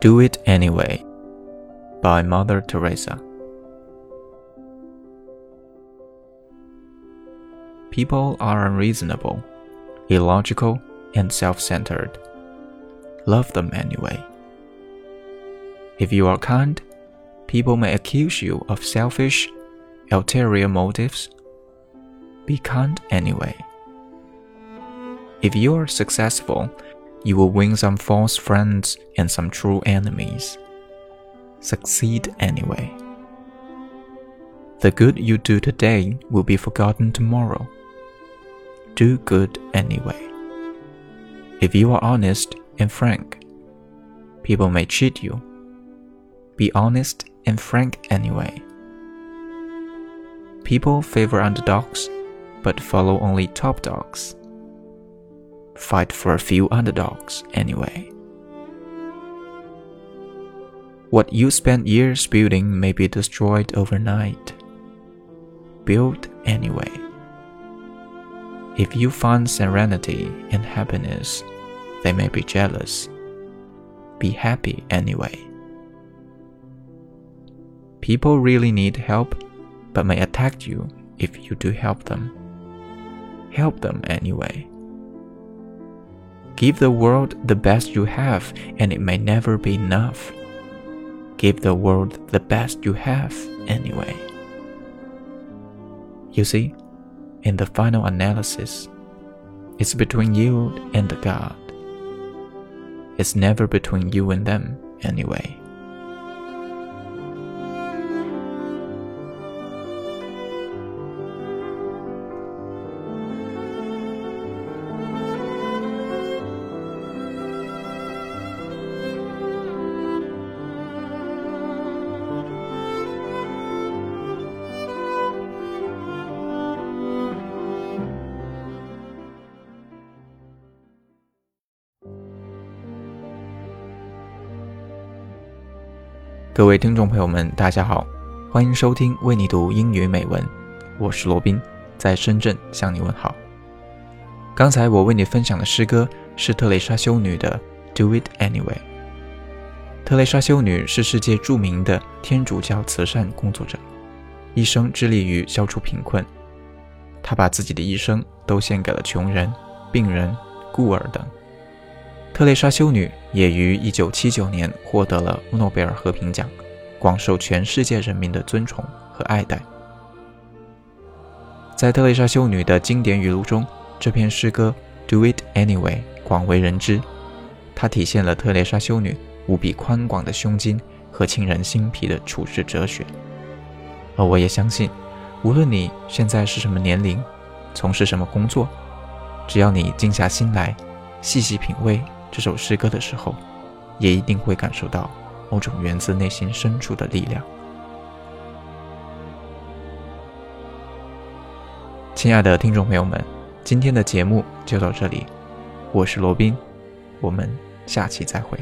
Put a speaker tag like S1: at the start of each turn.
S1: Do It Anyway by Mother Teresa. People are unreasonable, illogical, and self centered. Love them anyway. If you are kind, people may accuse you of selfish, ulterior motives. Be kind anyway. If you are successful, you will win some false friends and some true enemies. Succeed anyway. The good you do today will be forgotten tomorrow. Do good anyway. If you are honest and frank, people may cheat you. Be honest and frank anyway. People favor underdogs, but follow only top dogs fight for a few underdogs anyway. What you spent years building may be destroyed overnight. Build anyway. If you find serenity and happiness, they may be jealous. Be happy anyway. People really need help, but may attack you if you do help them. Help them anyway. Give the world the best you have, and it may never be enough. Give the world the best you have anyway. You see, in the final analysis, it's between you and God. It's never between you and them anyway. 各位听众朋友们，大家好，欢迎收听为你读英语美文，我是罗宾，在深圳向你问好。刚才我为你分享的诗歌是特蕾莎修女的《Do It Anyway》。特蕾莎修女是世界著名的天主教慈善工作者，一生致力于消除贫困。她把自己的一生都献给了穷人、病人、孤儿等。特蕾莎修女也于1979年获得了诺贝尔和平奖，广受全世界人民的尊崇和爱戴。在特蕾莎修女的经典语录中，这篇诗歌《Do It Anyway》广为人知。它体现了特蕾莎修女无比宽广的胸襟和沁人心脾的处世哲学。而我也相信，无论你现在是什么年龄，从事什么工作，只要你静下心来，细细品味。这首诗歌的时候，也一定会感受到某种源自内心深处的力量。亲爱的听众朋友们，今天的节目就到这里，我是罗宾，我们下期再会。